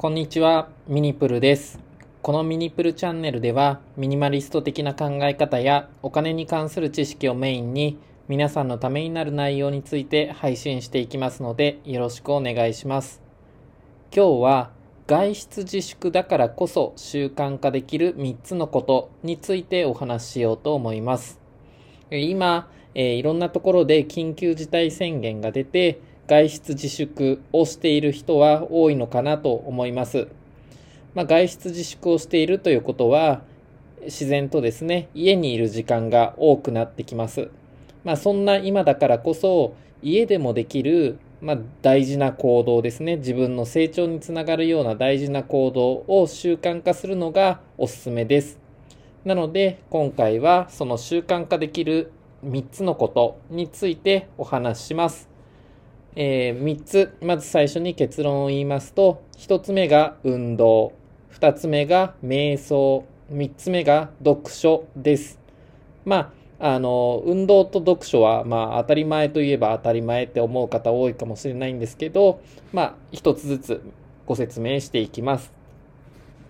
こんにちは、ミニプルです。このミニプルチャンネルでは、ミニマリスト的な考え方やお金に関する知識をメインに、皆さんのためになる内容について配信していきますので、よろしくお願いします。今日は、外出自粛だからこそ習慣化できる3つのことについてお話ししようと思います。今、えーいろんなところで緊急事態宣言が出て、外出自粛をしている人は多いのかなと思います。まあ、外出自粛をしているということは、自然とですね、家にいる時間が多くなってきます。まあ、そんな今だからこそ、家でもできる、まあ、大事な行動ですね。自分の成長につながるような大事な行動を習慣化するのがおすすめです。なので、今回はその習慣化できる3つのことについてお話しします。えー3つ、まず最初に結論を言いますと、1つ目が運動、2つ目が瞑想、3つ目が読書です。まあ、あの、運動と読書は、まあ、当たり前といえば当たり前って思う方多いかもしれないんですけど、まあ、一つずつご説明していきます。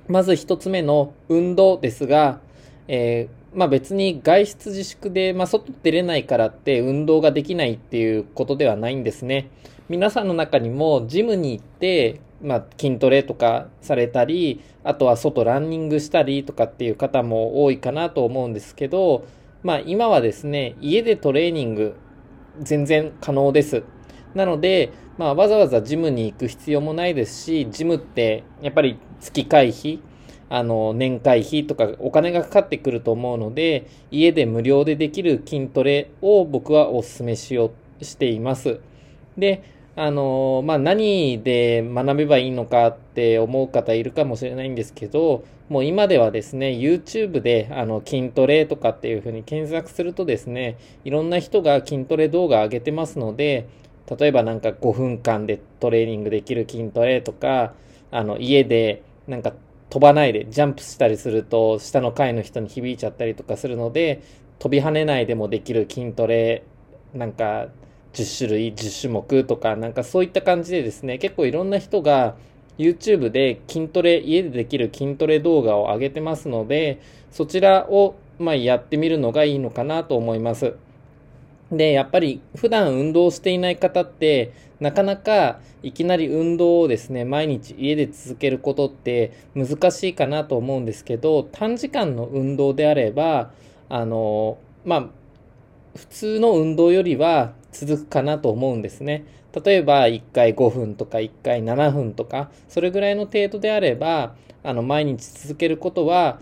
まず一つ目の運動ですが、えーまあ別に外出自粛で、まあ外出れないからって運動ができないっていうことではないんですね。皆さんの中にもジムに行って、まあ筋トレとかされたり、あとは外ランニングしたりとかっていう方も多いかなと思うんですけど、まあ今はですね、家でトレーニング全然可能です。なので、まあ、わざわざジムに行く必要もないですし、ジムってやっぱり月会費、あの、年会費とかお金がかかってくると思うので、家で無料でできる筋トレを僕はお勧めしよう、しています。で、あの、まあ、何で学べばいいのかって思う方いるかもしれないんですけど、もう今ではですね、YouTube であの筋トレとかっていうふうに検索するとですね、いろんな人が筋トレ動画上げてますので、例えばなんか5分間でトレーニングできる筋トレとか、あの家でなんか飛ばないでジャンプしたりすると下の階の人に響いちゃったりとかするので、飛び跳ねないでもできる筋トレ、なんか10種類、10種目とか、なんかそういった感じでですね、結構いろんな人が YouTube で筋トレ、家でできる筋トレ動画を上げてますので、そちらをまあやってみるのがいいのかなと思います。で、やっぱり普段運動していない方って、なかなかいきなり運動をですね、毎日家で続けることって難しいかなと思うんですけど、短時間の運動であれば、あの、まあ、普通の運動よりは続くかなと思うんですね。例えば1回5分とか1回7分とか、それぐらいの程度であれば、あの、毎日続けることは、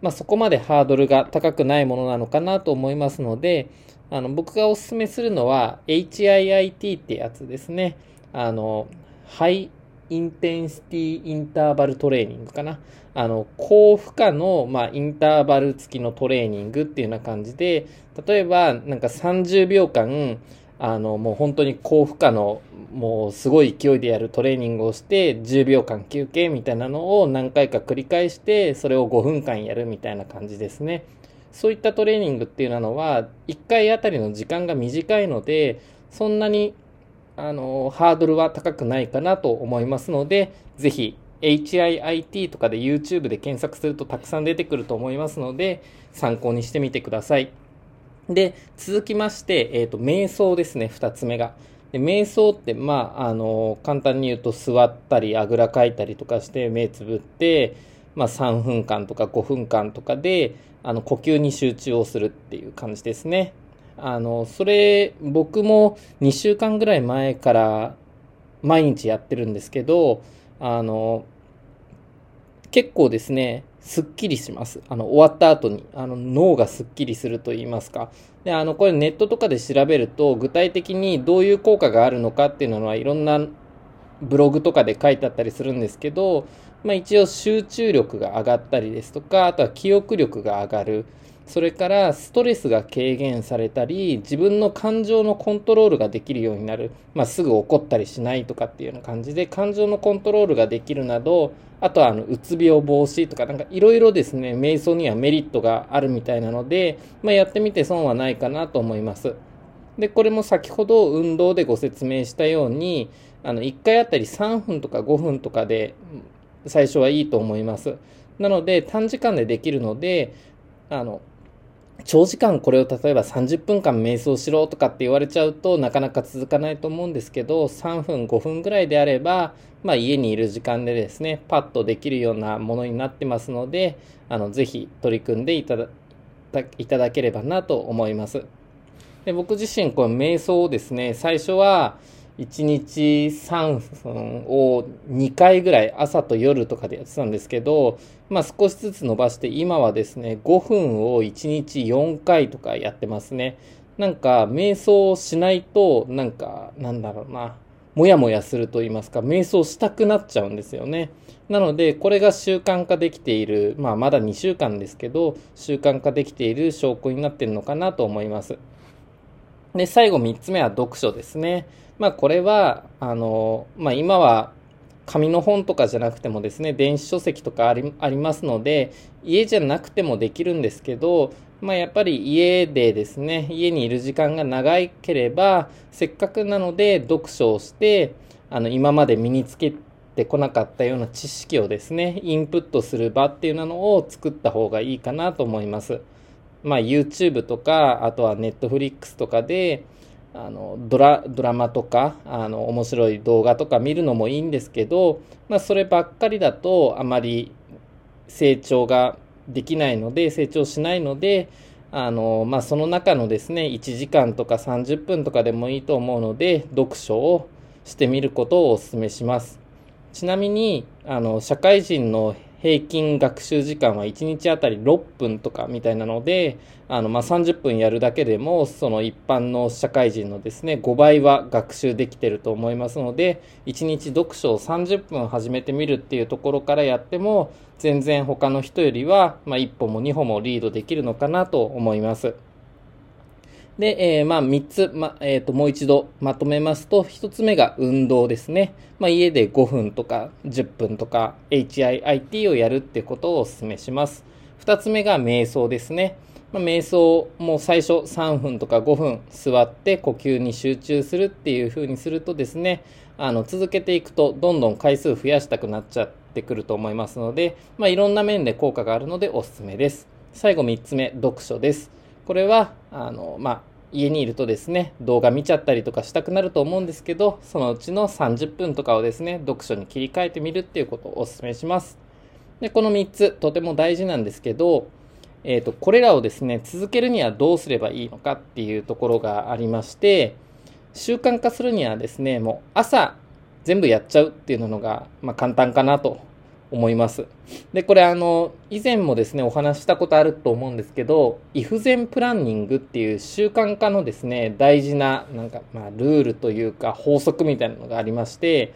まあ、そこまでハードルが高くないものなのかなと思いますので、あの、僕がお勧めするのは HIIT ってやつですね。あの、ハイインテンシティインターバルトレーニングかな。あの、高負荷の、まあ、インターバル付きのトレーニングっていうような感じで、例えば、なんか30秒間、あの、もう本当に高負荷の、もうすごい勢いでやるトレーニングをして、10秒間休憩みたいなのを何回か繰り返して、それを5分間やるみたいな感じですね。そういったトレーニングっていうのは、1回あたりの時間が短いので、そんなに、あの、ハードルは高くないかなと思いますので、ぜひ、HIIT とかで YouTube で検索するとたくさん出てくると思いますので、参考にしてみてください。で、続きまして、えっ、と、瞑想ですね、二つ目が。で瞑想って、まあ、あの、簡単に言うと座ったり、あぐらかいたりとかして目つぶって、まあ、3分間とか5分間とかで、あの、呼吸に集中をするっていう感じですね。あの、それ、僕も2週間ぐらい前から毎日やってるんですけど、あの、結構ですね、すっきりします。あの、終わった後に、あの、脳がすっきりすると言いますか。で、あの、これネットとかで調べると、具体的にどういう効果があるのかっていうのはいろんなブログとかで書いてあったりするんですけど、まあ一応集中力が上がったりですとか、あとは記憶力が上がる。それからストレスが軽減されたり、自分の感情のコントロールができるようになる。まあすぐ怒ったりしないとかっていうような感じで、感情のコントロールができるなど、あとはあの、うつ病防止とか、なんかいろいろですね、瞑想にはメリットがあるみたいなので、まあやってみて損はないかなと思います。で、これも先ほど運動でご説明したように、あの、1回あたり3分とか5分とかで最初はいいと思います。なので短時間でできるので、あの、長時間これを例えば30分間瞑想しろとかって言われちゃうとなかなか続かないと思うんですけど3分5分ぐらいであれば、まあ、家にいる時間でですねパッとできるようなものになってますのであのぜひ取り組んでいただいただければなと思いますで僕自身この瞑想をですね最初は1日3分を2回ぐらい朝と夜とかでやってたんですけど、まあ、少しずつ伸ばして今はですね5分を1日4回とかやってますね。なんか瞑想しないとなんかなんだろうな。もやもやすると言いますか瞑想したくなっちゃうんですよね。なのでこれが習慣化できているまあまだ2週間ですけど習慣化できている証拠になってるのかなと思います。で最後3つ目は読書ですねまあこれは、あの、まあ今は紙の本とかじゃなくてもですね、電子書籍とかありありますので、家じゃなくてもできるんですけど、まあやっぱり家でですね、家にいる時間が長ければ、せっかくなので読書をして、あの今まで身につけてこなかったような知識をですね、インプットする場っていうのを作った方がいいかなと思います。まあ YouTube とか、あとは Netflix とかで、あのドラドラマとかあの面白い動画とか見るのもいいんですけど、まあ、そればっかりだとあまり成長ができないので成長しないのであの、まあ、その中のですね1時間とか30分とかでもいいと思うので読書をしてみることをお勧めします。ちなみにあの社会人の平均学習時間は1日あたり6分とかみたいなので、あの、まあ、30分やるだけでも、その一般の社会人のですね、5倍は学習できてると思いますので、1日読書を30分始めてみるっていうところからやっても、全然他の人よりは、まあ、1歩も2歩もリードできるのかなと思います。で、えー、まあ、3つ、ま、えっ、ー、と、もう一度まとめますと、1つ目が運動ですね。まあ、家で5分とか10分とか HIIT をやるってことをお勧めします。2つ目が瞑想ですね。まあ、瞑想も最初3分とか5分座って呼吸に集中するっていう風にするとですね、あの、続けていくとどんどん回数増やしたくなっちゃってくると思いますので、まあ、いろんな面で効果があるのでおすすめです。最後3つ目、読書です。これは、あの、まあ、家にいるとですね、動画見ちゃったりとかしたくなると思うんですけど、そのうちの30分とかをですね、読書に切り替えてみるっていうことをお勧めします。で、この3つ、とても大事なんですけど、えっ、ー、と、これらをですね、続けるにはどうすればいいのかっていうところがありまして、習慣化するにはですね、もう朝全部やっちゃうっていうのが、まあ、簡単かなと思います。で、これあの、以前もですね、お話したことあると思うんですけど、イフゼンプランニングっていう習慣化のですね、大事な、なんか、まあ、ルールというか法則みたいなのがありまして、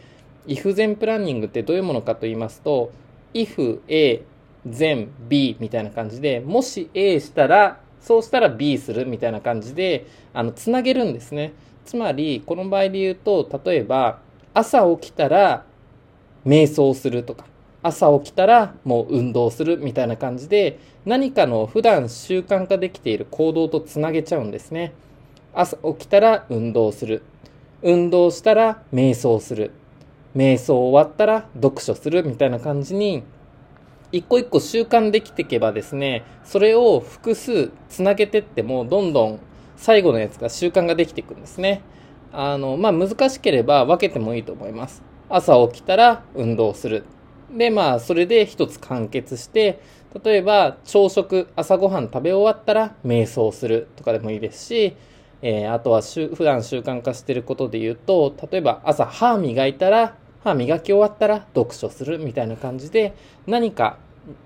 イフゼンプランニングってどういうものかと言いますと、if A, then B みたいな感じで、もし A したら、そうしたら B するみたいな感じで、あの、つなげるんですね。つまり、この場合で言うと、例えば、朝起きたら、瞑想するとか、朝起きたらもう運動するみたいな感じで何かの普段習慣化できている行動とつなげちゃうんですね。朝起きたら運動する。運動したら瞑想する。瞑想終わったら読書するみたいな感じに一個一個習慣できていけばですね、それを複数つなげてってもどんどん最後のやつが習慣ができていくんですね。あの、まあ、難しければ分けてもいいと思います。朝起きたら運動する。で、まあ、それで一つ完結して、例えば、朝食、朝ごはん食べ終わったら瞑想するとかでもいいですし、えー、あとは普段習慣化していることで言うと、例えば朝歯磨いたら、歯磨き終わったら読書するみたいな感じで、何か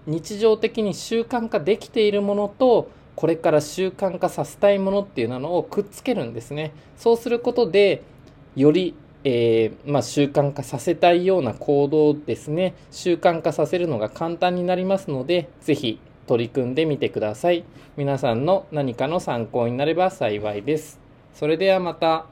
日常的に習慣化できているものと、これから習慣化させたいものっていうのをくっつけるんですね。そうすることで、よりえー、まあ、習慣化させたいような行動ですね。習慣化させるのが簡単になりますので是非取り組んでみてください。皆さんの何かの参考になれば幸いです。それではまた。